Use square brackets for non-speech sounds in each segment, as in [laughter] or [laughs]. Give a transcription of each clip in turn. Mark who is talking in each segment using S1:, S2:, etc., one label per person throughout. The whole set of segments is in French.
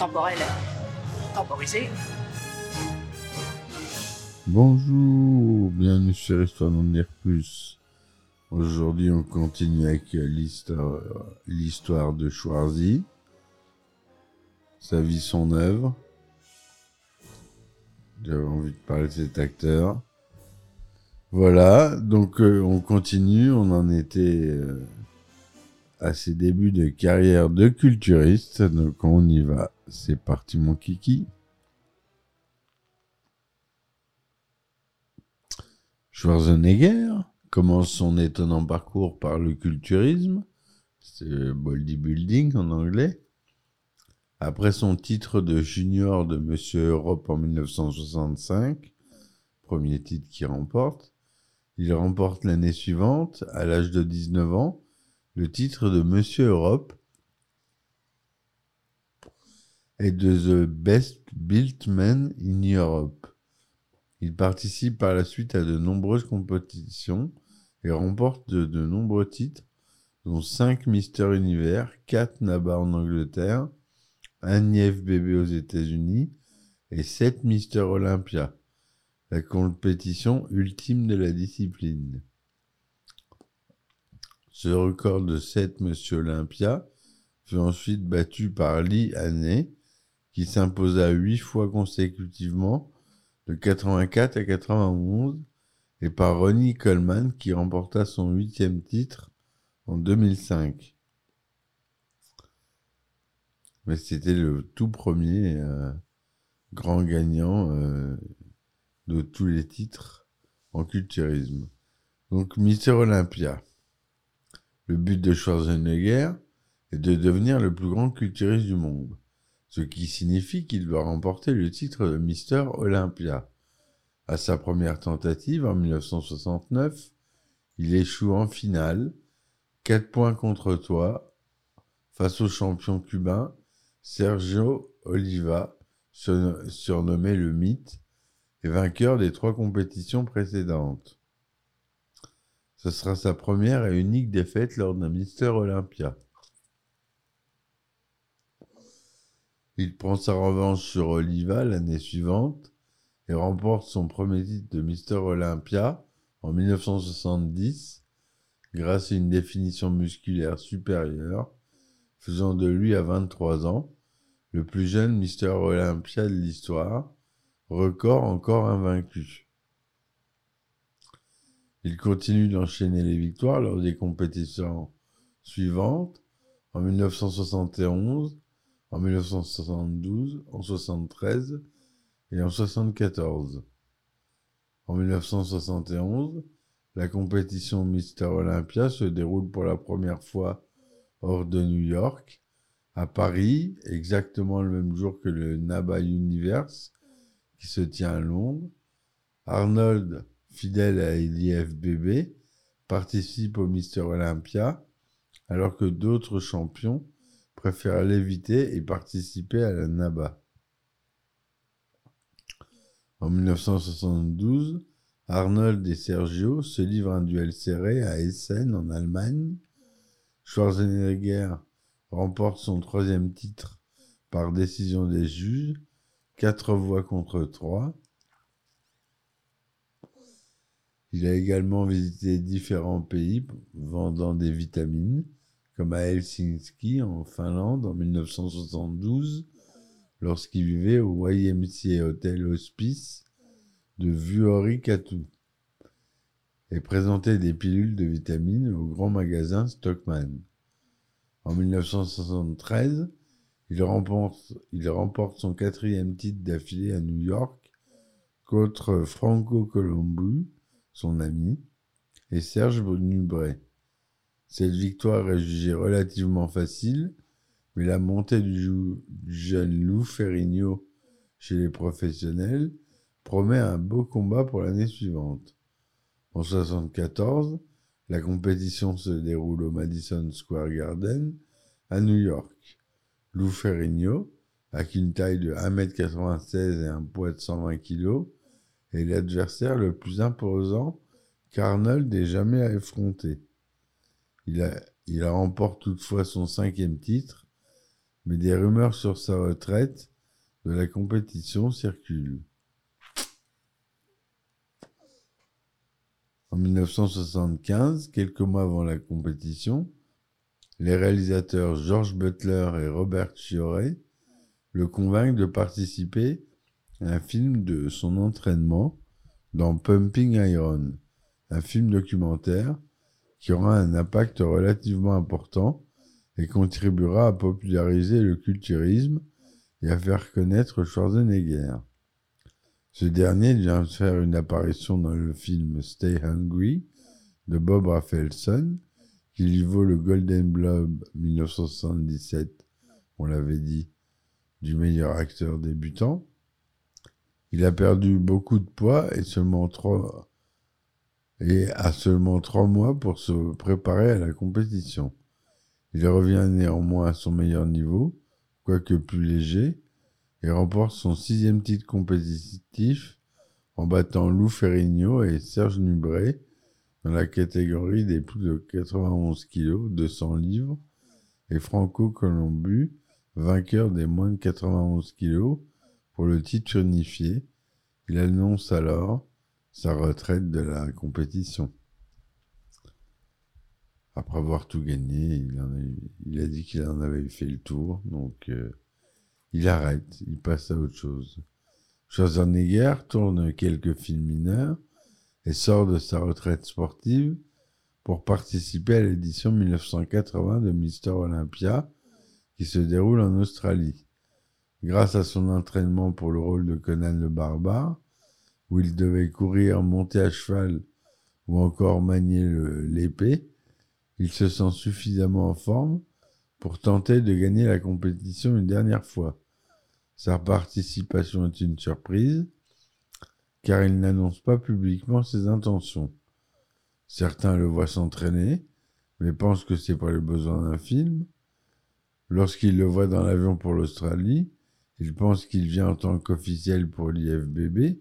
S1: temporel temporisé.
S2: Bonjour, bienvenue sur Histoire d'en dire plus. Aujourd'hui, on continue avec l'histoire, l'histoire de Schwarzy, sa vie, son œuvre. J'avais envie de parler de cet acteur. Voilà, donc euh, on continue, on en était euh, à ses débuts de carrière de culturiste, donc on y va. C'est parti mon kiki. Schwarzenegger commence son étonnant parcours par le culturisme, c'est bodybuilding en anglais. Après son titre de junior de Monsieur Europe en 1965, premier titre qu'il remporte, il remporte l'année suivante, à l'âge de 19 ans, le titre de Monsieur Europe et de The Best Built Man in Europe. Il participe par la suite à de nombreuses compétitions et remporte de, nombreux titres, dont 5 Mister Univers, 4 NABA en Angleterre, un IFBB aux États-Unis et 7 Mister Olympia, la compétition ultime de la discipline. Ce record de 7 Monsieur Olympia fut ensuite battu par Lee Haney, s'imposa 8 fois consécutivement de 84 à 91 et par Ronnie Coleman qui remporta son huitième titre en 2005. Mais c'était le tout premier euh, grand gagnant euh, de tous les titres en culturisme. Donc Mister Olympia. Le but de Schwarzenegger est de devenir le plus grand culturiste du monde, ce qui signifie qu'il doit remporter le titre de Mister Olympia. À sa première tentative en 1969, il échoue en finale, 4 points contre toi, face au champion cubain Sergio Oliva, surn- surnommé le Mythe, et vainqueur des trois compétitions précédentes. Ce sera sa première et unique défaite lors d'un Mister Olympia. Il prend sa revanche sur Oliva l'année suivante et remporte son premier titre de Mister Olympia en 1970 grâce à une définition musculaire supérieure, faisant de lui à 23 ans le plus jeune Mister Olympia de l'histoire, record encore invaincu. Il continue d'enchaîner les victoires lors des compétitions suivantes en 1971, en 1972, en 73 et en 74. En 1971, la compétition Mister Olympia se déroule pour la première fois hors de New York, à Paris, exactement le même jour que le NABA Universe, qui se tient à Londres. Arnold, fidèle à l'IFBB, participe au Mister Olympia, alors que d'autres champions préfèrent l'éviter et participer à la NABA. En 1972, Arnold et Sergio se livrent un duel serré à Essen en Allemagne. Schwarzenegger remporte son troisième titre par décision des juges, quatre voix contre trois. Il a également visité différents pays vendant des vitamines, comme à Helsinki en Finlande en 1972, lorsqu'il vivait au YMCA Hotel Hospice de Vuori-Katu, et présentait des pilules de vitamines au grand magasin Stockman. En 1973, il remporte, son quatrième titre d'affilée à New York contre Franco Colombu, son ami, et Serge Nubret. Cette victoire est jugée relativement facile, mais la montée du, jeune Lou Ferrigno chez les professionnels promet un beau combat pour l'année suivante. En 1974, la compétition se déroule au Madison Square Garden à New York. Lou Ferrigno, avec une taille de 1m96 et un poids de 120 kg, est l'adversaire le plus imposant qu'Arnold ait jamais affronté. Il, remporte toutefois son cinquième titre, mais des rumeurs sur sa retraite de la compétition circulent. En 1975, quelques mois avant la compétition, les réalisateurs George Butler et Robert Chiore le convainquent de participer à un film de son entraînement dans Pumping Iron, un film documentaire qui aura un impact relativement important et contribuera à populariser le culturisme et à faire connaître Schwarzenegger. Ce dernier vient faire une apparition dans le film Stay Hungry de Bob Rafelson, qui lui vaut le Golden Globe 1977, on l'avait dit, du meilleur acteur débutant. Il a perdu beaucoup de poids et seulement trois et a seulement trois mois pour se préparer à la compétition. Il revient néanmoins à son meilleur niveau, quoique plus léger, et remporte son sixième titre compétitif en battant Lou Ferrigno et Serge Nubret dans la catégorie des plus de 91 kg, 200 livres, et Franco Colombu, vainqueur des moins de 91 kg, pour le titre unifié. Il annonce alors sa retraite de la compétition. Après avoir tout gagné, il, a, dit qu'il en avait fait le tour, donc euh, il arrête, il passe à autre chose. Schwarzenegger tourne quelques films mineurs et sort de sa retraite sportive pour participer à l'édition 1980 de Mister Olympia qui se déroule en Australie. Grâce à son entraînement pour le rôle de Conan le barbare, où il devait courir, monter à cheval ou encore manier l'épée, il se sent suffisamment en forme pour tenter de gagner la compétition une dernière fois. Sa participation est une surprise, car il n'annonce pas publiquement ses intentions. Certains le voient s'entraîner, mais pensent que c'est pour les besoins d'un film. Lorsqu'il le voit dans l'avion pour l'Australie, il pense qu'il vient en tant qu'officiel pour l'IFBB,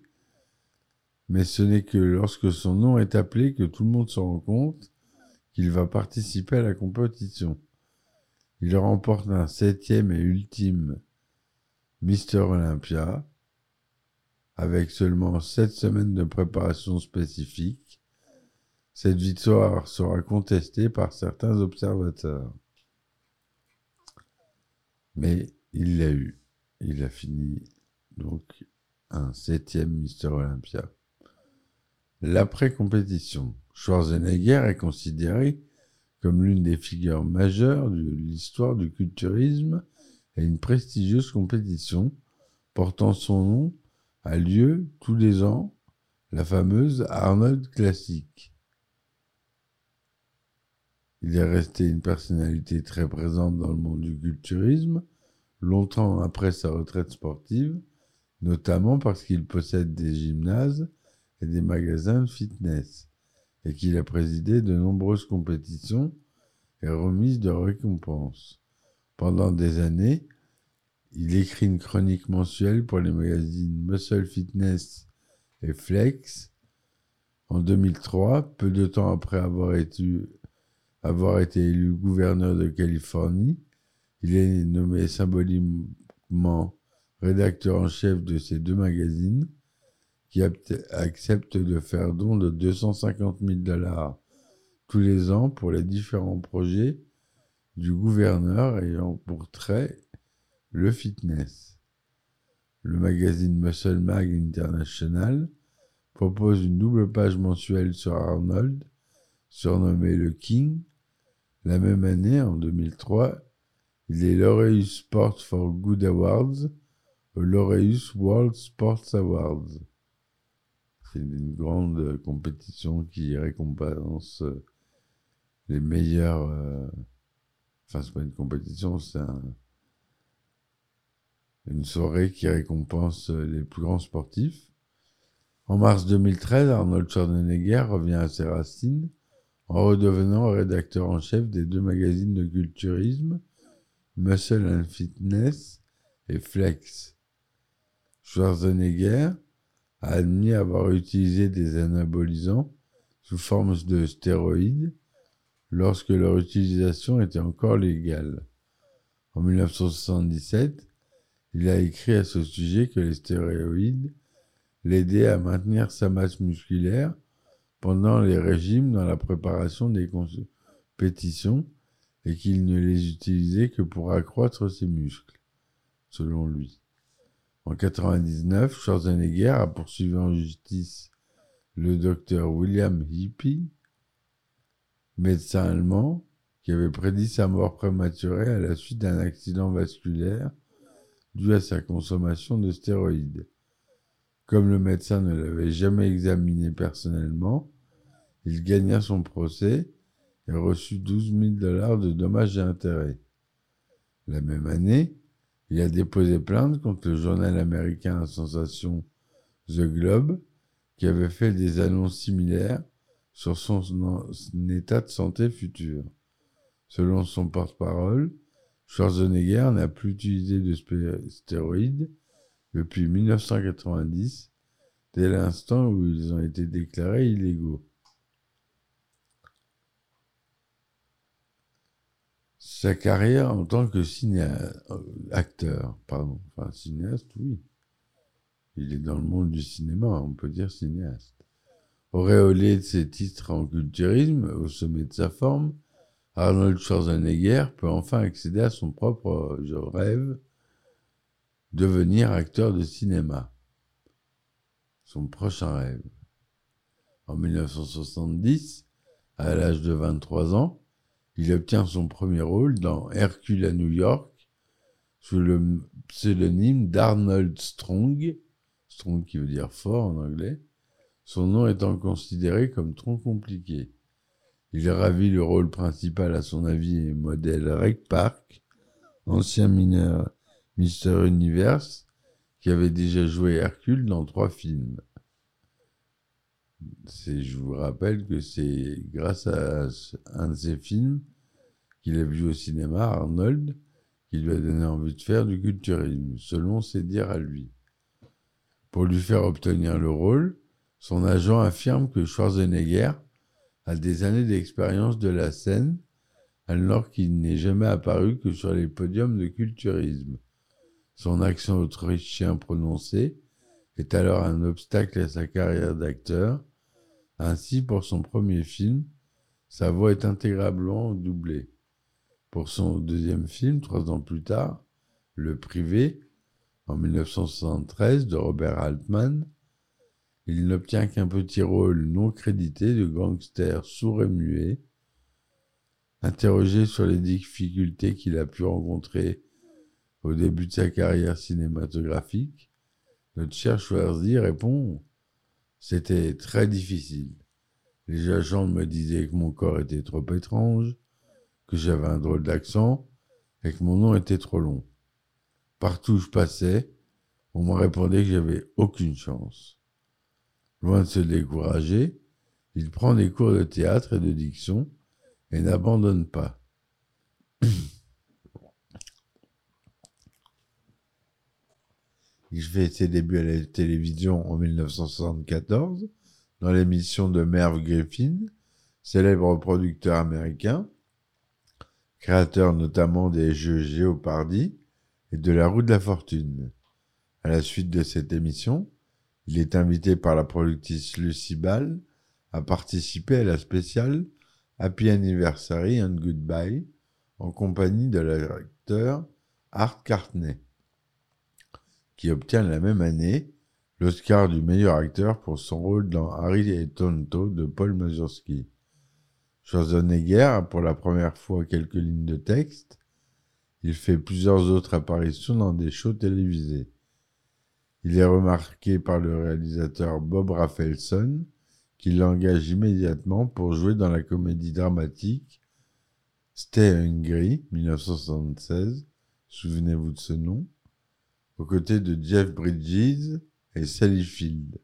S2: mais ce n'est que lorsque son nom est appelé que tout le monde se rend compte qu'il va participer à la compétition. Il remporte un septième et ultime Mister Olympia, avec seulement sept semaines de préparation spécifique. Cette victoire sera contestée par certains observateurs. Mais il l'a eu. Il a fini donc un septième Mister Olympia. L'après-compétition. Schwarzenegger est considéré comme l'une des figures majeures de l'histoire du culturisme et une prestigieuse compétition portant son nom a lieu tous les ans, la fameuse Arnold Classic. Il est resté une personnalité très présente dans le monde du culturisme, longtemps après sa retraite sportive, notamment parce qu'il possède des gymnases et des magasins de fitness, et qu'il a présidé de nombreuses compétitions et remises de récompenses. Pendant des années, il écrit une chronique mensuelle pour les magazines Muscle Fitness et Flex. En 2003, peu de temps après avoir été, avoir été élu gouverneur de Californie, il est nommé symboliquement rédacteur en chef de ces deux magazines qui accepte de faire don de 250 000 dollars tous les ans pour les différents projets du gouverneur ayant pour trait le fitness. Le magazine Muscle Mag International propose une double page mensuelle sur Arnold, surnommé le King. La même année, en 2003, il est lauréat Sport for Good Awards au Laureus World Sports Awards. C'est une grande compétition qui récompense les meilleurs. euh, Enfin, c'est pas une compétition, c'est un- une soirée qui récompense les plus grands sportifs. En mars 2013, Arnold Schwarzenegger revient à ses racines en redevenant rédacteur en chef des deux magazines de culturisme, Muscle and Fitness et Flex. Schwarzenegger a admis avoir utilisé des anabolisants sous forme de stéroïdes lorsque leur utilisation était encore légale. En 1977, il a écrit à ce sujet que les stéroïdes l'aidaient à maintenir sa masse musculaire pendant les régimes dans la préparation des compétitions et qu'il ne les utilisait que pour accroître ses muscles, selon lui. En 1999, Schwarzenegger a poursuivi en justice le docteur William Hippie, médecin allemand, qui avait prédit sa mort prématurée à la suite d'un accident vasculaire dû à sa consommation de stéroïdes. Comme le médecin ne l'avait jamais examiné personnellement, il gagna son procès et reçut 12 000 dollars de dommages et intérêts. La même année, il a déposé plainte contre le journal américain à sensation The Globe, qui avait fait des annonces similaires sur son, état de santé futur. Selon son porte-parole, Schwarzenegger n'a plus utilisé de stéroïdes depuis 1990, dès l'instant où ils ont été déclarés illégaux. Sa carrière en tant que cinéaste, acteur, pardon, enfin cinéaste, oui. Il est dans le monde du cinéma, on peut dire cinéaste. Auréolé de ses titres en culturisme, au sommet de sa forme, Arnold Schwarzenegger peut enfin accéder à son propre rêve, devenir acteur de cinéma. Son prochain rêve. En 1970, à l'âge de 23 ans, il obtient son premier rôle dans Hercule à New York sous le pseudonyme d'Arnold Strong, Strong qui veut dire fort en anglais, son nom étant considéré comme trop compliqué. Il ravit le rôle principal à son avis modèle Rec Park, ancien mineur Mister Universe, qui avait déjà joué Hercule dans trois films. Je vous rappelle que c'est grâce à un de ces films qu'il a vu au cinéma, Arnold, qui lui a donné envie de faire du culturisme, selon ses dires à lui. Pour lui faire obtenir le rôle, son agent affirme que Schwarzenegger a des années d'expérience de la scène, alors qu'il n'est jamais apparu que sur les podiums de culturisme. Son accent autrichien prononcé est alors un obstacle à sa carrière d'acteur. Ainsi, pour son premier film, sa voix est intégralement doublée. Pour son deuxième film, trois ans plus tard, Le Privé, en 1973, de Robert Altman, il n'obtient qu'un petit rôle non crédité de gangster sourd et muet. Interrogé sur les difficultés qu'il a pu rencontrer au début de sa carrière cinématographique, notre cher Schwarzy répond C'était très difficile. Les agents me disaient que mon corps était trop étrange, que j'avais un drôle d'accent et que mon nom était trop long. Partout où je passais, on me répondait que j'avais aucune chance. Loin de se décourager, il prend des cours de théâtre et de diction et n'abandonne pas. [clears throat] Il fait ses débuts à la télévision en 1974 dans l'émission de Merv Griffin, célèbre producteur américain, créateur notamment des jeux Géopardy et de la roue de la fortune. À la suite de cette émission, il est invité par la productrice Lucy Ball à participer à la spéciale Happy Anniversary and Goodbye en compagnie de l'acteur Art Cartney, qui obtient la même année l'Oscar du meilleur acteur pour son rôle dans Harry et Tonto de Paul Mazursky. Schwarzenegger a pour la première fois quelques lignes de texte. Il fait plusieurs autres apparitions dans des shows télévisés. Il est remarqué par le réalisateur Bob Rafelson, qui l'engage immédiatement pour jouer dans la comédie dramatique Stay Hungry, 1976. Souvenez-vous de ce nom. Aux côtés de Jeff Bridges et Sally Field.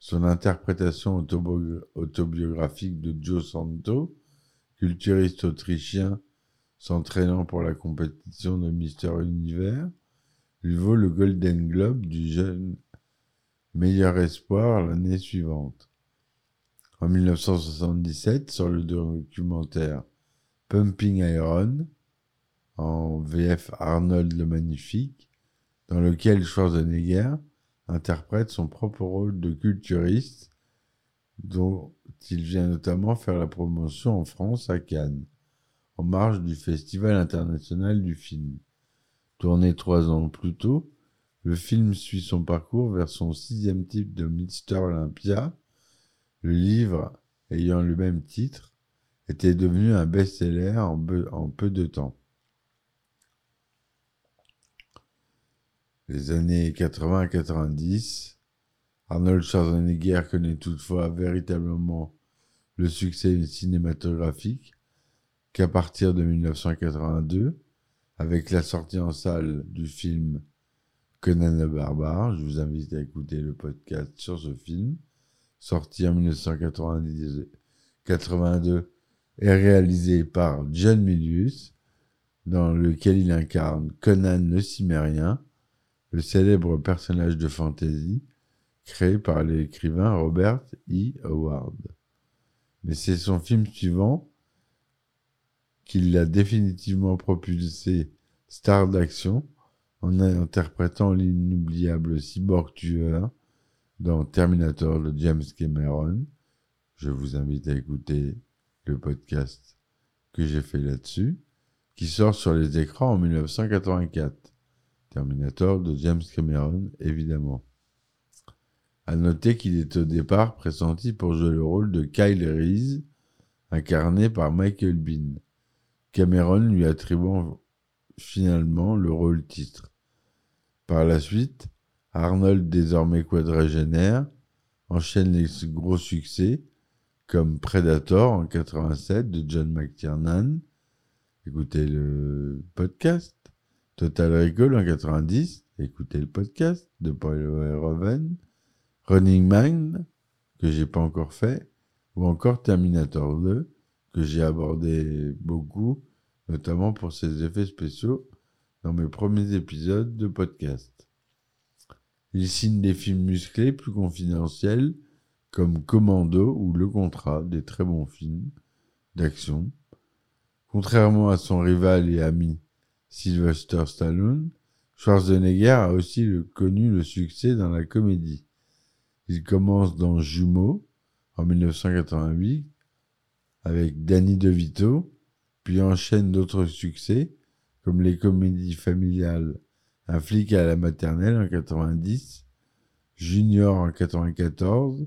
S2: Son interprétation autobiographique de Joe Santo, culturiste autrichien s'entraînant pour la compétition de Mister Univers, lui vaut le Golden Globe du jeune meilleur espoir l'année suivante. En 1977, sur le documentaire Pumping Iron, en VF Arnold le Magnifique, dans lequel Schwarzenegger interprète son propre rôle de culturiste, dont il vient notamment faire la promotion en France à Cannes, en marge du Festival international du film. Tourné trois ans plus tôt, le film suit son parcours vers son sixième type de Mr. Olympia. Le livre, ayant le même titre, était devenu un best-seller en peu de temps. Les années 80 90, Arnold Schwarzenegger connaît toutefois véritablement le succès cinématographique qu'à partir de 1982, avec la sortie en salle du film Conan le Barbare. Je vous invite à écouter le podcast sur ce film, sorti en 1982 et réalisé par John Milius, dans lequel il incarne Conan le Cimérien, le célèbre personnage de fantasy créé par l'écrivain Robert E. Howard. Mais c'est son film suivant, qui l'a définitivement propulsé star d'action en interprétant l'inoubliable cyborg tueur dans Terminator de James Cameron. Je vous invite à écouter le podcast que j'ai fait là-dessus, qui sort sur les écrans en 1984. Terminator de James Cameron, évidemment. À noter qu'il est au départ pressenti pour jouer le rôle de Kyle Reese, incarné par Michael Bean. Cameron lui attribuant finalement le rôle titre. Par la suite, Arnold, désormais quadragénaire, enchaîne les gros succès comme Predator en 87 de John McTiernan. Écoutez le podcast. Total Recall en 90. Écoutez le podcast de Paul Verhoeven. Running Man, que j'ai pas encore fait. Ou encore Terminator 2, que j'ai abordé beaucoup, notamment pour ses effets spéciaux dans mes premiers épisodes de podcast. Il signe des films musclés plus confidentiels comme Commando ou Le Contrat, des très bons films d'action. Contrairement à son rival et ami Sylvester Stallone, Schwarzenegger a aussi connu le succès dans la comédie. Il commence dans Jumeaux en 1988 avec Danny DeVito, puis enchaîne d'autres succès comme les comédies familiales Un flic à la maternelle en 90, Junior en 94,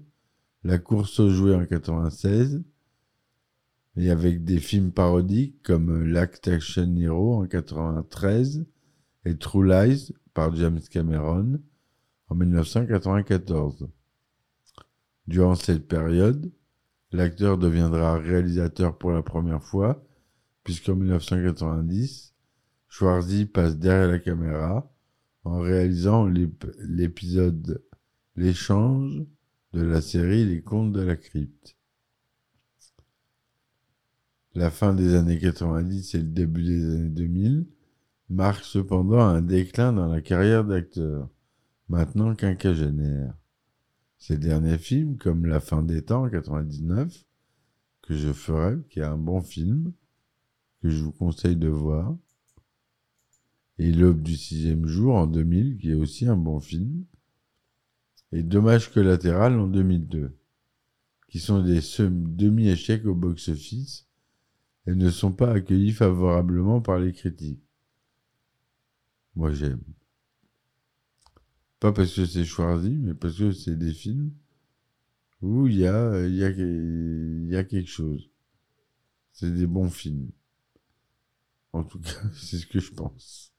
S2: La course aux jouets en 96, et avec des films parodiques comme L'Act Action Hero en 93 et True Lies par James Cameron en 1994. Durant cette période, l'acteur deviendra réalisateur pour la première fois, puisqu'en 1990, Schwarzy passe derrière la caméra en réalisant l'épisode L'échange de la série Les Contes de la Crypte. La fin des années 90 et le début des années 2000 marquent cependant un déclin dans la carrière d'acteur, maintenant quinquagénaire. Ces derniers films, comme La fin des temps en 99, que je ferai, qui est un bon film, que je vous conseille de voir, et L'aube du sixième jour en 2000, qui est aussi un bon film, et Dommage collatéral en 2002, qui sont des demi-échecs au box-office et ne sont pas accueillis favorablement par les critiques. Moi j'aime. Pas parce que c'est Schwarzy, mais parce que c'est des films où il y a, y, a, y a quelque chose. C'est des bons films. En tout cas, [laughs] c'est ce que je pense.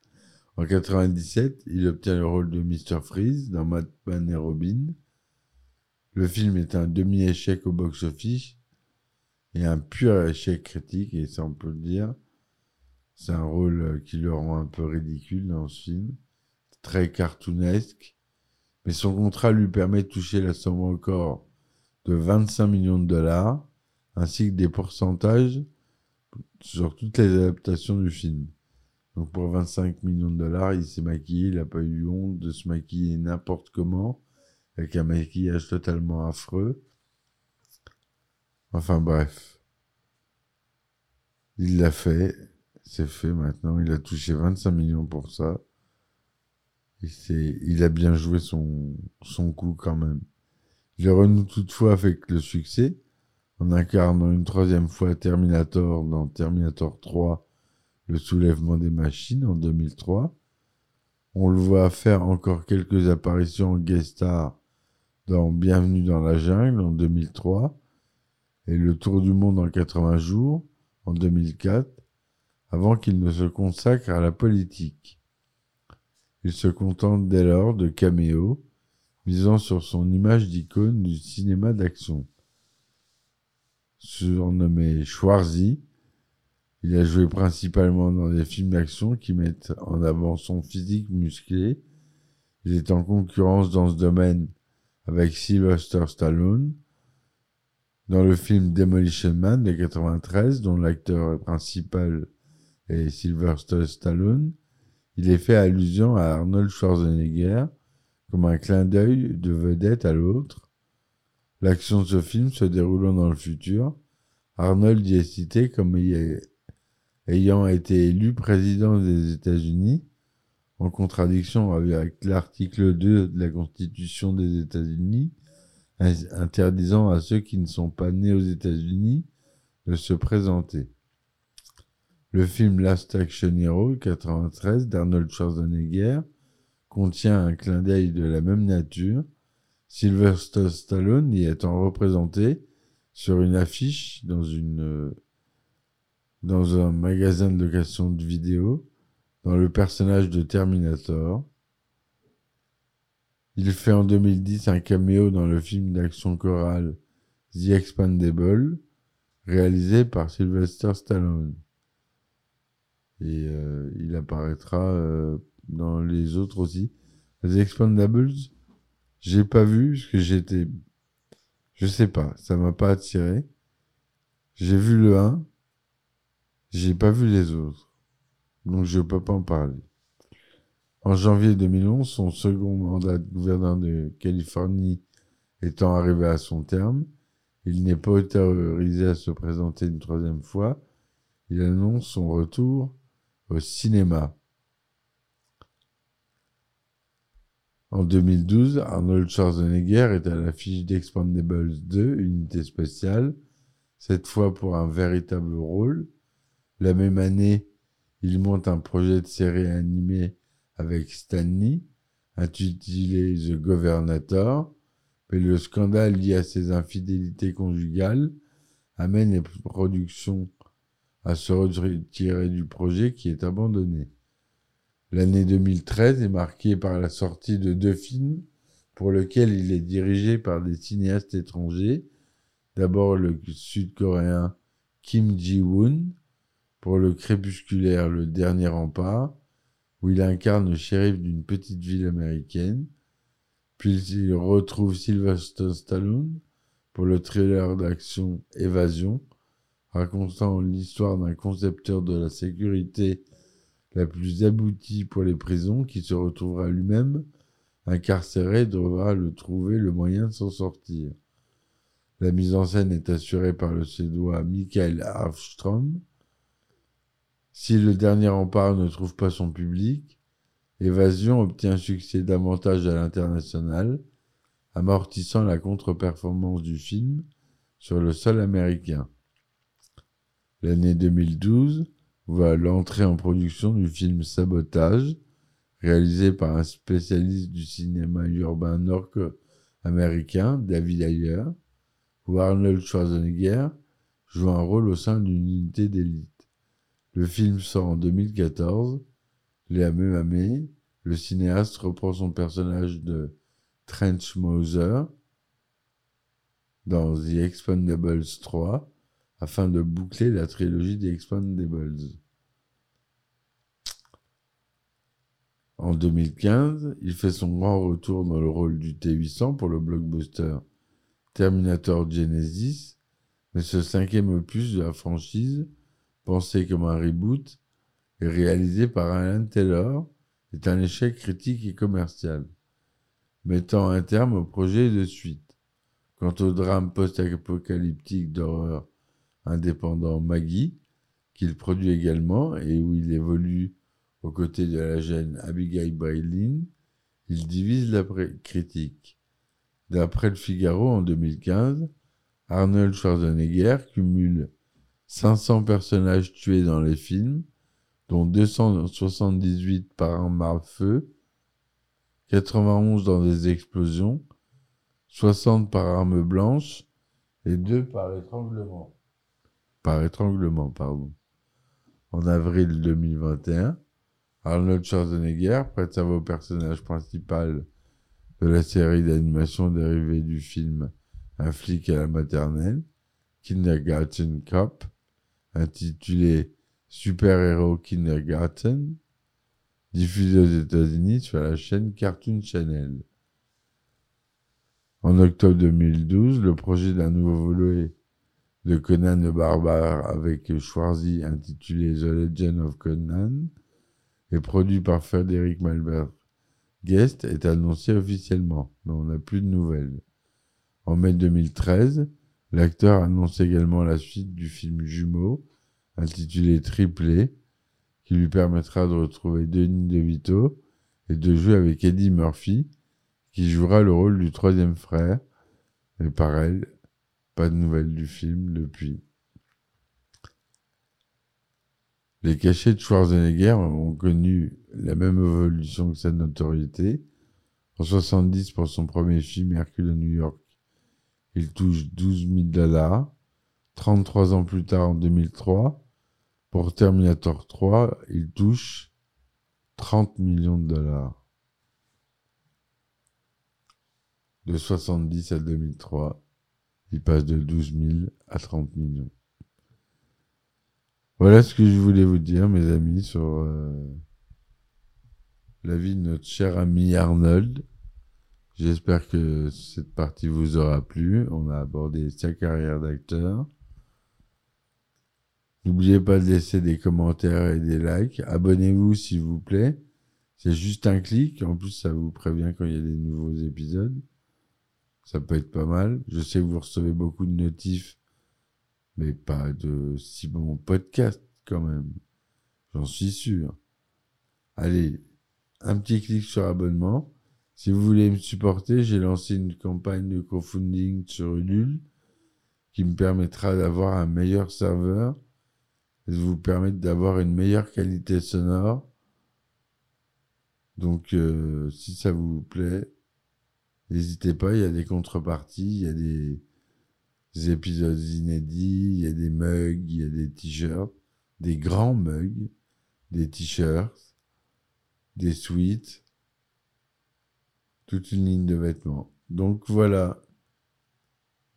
S2: En 97, il obtient le rôle de Mr. Freeze dans Batman et Robin. Le film est un demi-échec au box-office et un pur échec critique, et ça on peut le dire. C'est un rôle euh, qui le rend un peu ridicule dans ce film, très cartoonesque, mais son contrat lui permet de toucher la somme record de 25 millions de dollars, ainsi que des pourcentages sur toutes les adaptations du film. Donc pour 25 millions de dollars, il s'est maquillé, il n'a pas eu honte de se maquiller n'importe comment, avec un maquillage totalement affreux. Enfin bref. Il l'a fait, c'est fait maintenant, il a touché 25 millions pour ça. Il a bien joué son, son coup quand même. Il renoue toutefois avec le succès, en incarnant une troisième fois Terminator dans Terminator 3, le soulèvement des machines en 2003. On le voit faire encore quelques apparitions en guest star dans Bienvenue dans la jungle en 2003 et Le Tour du monde en 80 jours en 2004 avant qu'il ne se consacre à la politique. Il se contente dès lors de caméos, misant sur son image d'icône du cinéma d'action. Surnommé Schwarzy, il a joué principalement dans des films d'action qui mettent en avant son physique musclé. Il est en concurrence dans ce domaine avec Sylvester Stallone. Dans le film Demolition Man de 93, dont l'acteur principal est Sylvester Stallone, il est fait allusion à Arnold Schwarzenegger comme un clin d'œil de vedette à l'autre. L'action de ce film se déroulant dans le futur, Arnold y est cité comme ayant été élu président des États-Unis, en contradiction avec l'article 2 de la Constitution des États-Unis, interdisant à ceux qui ne sont pas nés aux États-Unis de se présenter. Le film Last Action Hero 93 d'Arnold Schwarzenegger contient un clin d'œil de la même nature, Sylvester Stallone y étant représenté sur une affiche dans une dans un magasin de location de vidéos dans le personnage de Terminator. Il fait en 2010 un caméo dans le film d'action chorale The Expandable, réalisé par Sylvester Stallone. Et euh, il apparaîtra euh, dans les autres aussi. The Expandables, j'ai pas vu parce que j'étais je sais pas, ça m'a pas attiré. J'ai vu le 1, j'ai pas vu les autres. Donc je peux pas en parler. En janvier 2011, son second mandat de gouverneur de Californie étant arrivé à son terme, il n'est pas autorisé à se présenter une troisième fois. Il annonce son retour au cinéma. En 2012, Arnold Schwarzenegger est à l'affiche d'Expandables 2, unité spéciale, cette fois pour un véritable rôle. La même année, il monte un projet de série animée avec Stanley, intitulé The Governator, mais le scandale lié à ses infidélités conjugales amène les productions à se retirer du projet qui est abandonné. L'année 2013 est marquée par la sortie de deux films pour lesquels il est dirigé par des cinéastes étrangers. D'abord le sud-coréen Kim Ji-woon pour le crépusculaire Le Dernier Rempart, où il incarne le shérif d'une petite ville américaine. Puis il retrouve Sylvester Stallone pour le thriller d'action Évasion, racontant l'histoire d'un concepteur de la sécurité la plus aboutie pour les prisons, qui se retrouvera lui-même incarcéré devra le trouver le moyen de s'en sortir. La mise en scène est assurée par le Suédois Michael Arfström. Si le dernier rempart ne trouve pas son public, Évasion obtient un succès davantage à l'international, amortissant la contre-performance du film sur le sol américain. L'année 2012 voit l'entrée en production du film Sabotage, réalisé par un spécialiste du cinéma urbain nord-américain, David Ayer, où Arnold Schwarzenegger joue un rôle au sein d'une unité d'élite. Le film sort en 2014 La même année, le cinéaste reprend son personnage de Trench Mauser dans The Expendables 3 afin de boucler la trilogie des Expendables. En 2015, il fait son grand retour dans le rôle du T-800 pour le blockbuster Terminator Genesis, mais ce cinquième opus de la franchise, pensé comme un reboot, et réalisé par Alan Taylor, est un échec critique et commercial, mettant un terme au projet de suite. Quant au drame post-apocalyptique d'horreur indépendant Maggie, qu'il produit également et où il évolue aux côtés de la jeune Abigail Breslin, il divise la critique. D'après le Figaro en 2015, Arnold Schwarzenegger cumule 500 personnages tués dans les films, dont 278 par arme à feu, 91 dans des explosions, 60 par arme blanche et 2 par étranglement. Par étranglement, pardon. En avril 2021, Arnold Schwarzenegger prête sa voix au personnage principal de la série d'animation dérivée du film Un flic à la maternelle, Kindergarten Cop, intitulé Super Hero Kindergarten, diffusé aux États-Unis sur la chaîne Cartoon Channel. En octobre 2012, le projet d'un nouveau volet de Conan le Barbare avec Schwarzy intitulé The Legend of Conan et produit par Frédéric Malbert Guest est annoncé officiellement, mais on n'a plus de nouvelles. En mai 2013, l'acteur annonce également la suite du film Jumeau, intitulé Triplé, qui lui permettra de retrouver Denis DeVito et de jouer avec Eddie Murphy, qui jouera le rôle du troisième frère. Mais pareil, pas de nouvelles du film depuis. Les cachets de Schwarzenegger ont connu la même évolution que sa notoriété. En 70, pour son premier film Hercule à New York, il touche 12 000 dollars. 33 ans plus tard, en 2003, pour Terminator 3, il touche 30 millions de dollars. De 70 à 2003, il passe de 12 000 à 30 millions. Voilà ce que je voulais vous dire, mes amis, sur euh, la vie de notre cher ami Arnold. J'espère que cette partie vous aura plu. On a abordé sa carrière d'acteur. N'oubliez pas de laisser des commentaires et des likes. Abonnez-vous s'il vous plaît. C'est juste un clic. En plus, ça vous prévient quand il y a des nouveaux épisodes. Ça peut être pas mal. Je sais que vous recevez beaucoup de notifs mais pas de si bon podcast quand même. J'en suis sûr. Allez, un petit clic sur abonnement. Si vous voulez me supporter, j'ai lancé une campagne de crowdfunding sur Ulule qui me permettra d'avoir un meilleur serveur et de vous permettre d'avoir une meilleure qualité sonore. Donc, euh, si ça vous plaît, n'hésitez pas, il y a des contreparties, il y a des, des épisodes inédits, il y a des mugs, il y a des t-shirts, des grands mugs, des t-shirts, des suites, toute une ligne de vêtements. Donc voilà.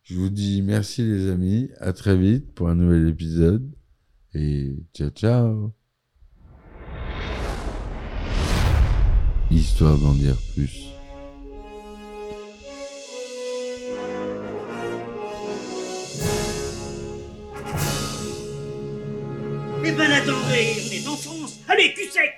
S2: Je vous dis merci les amis, à très vite pour un nouvel épisode et ciao ciao. Histoire d'en dire plus.
S3: Eh ben on est en France Allez, cul sec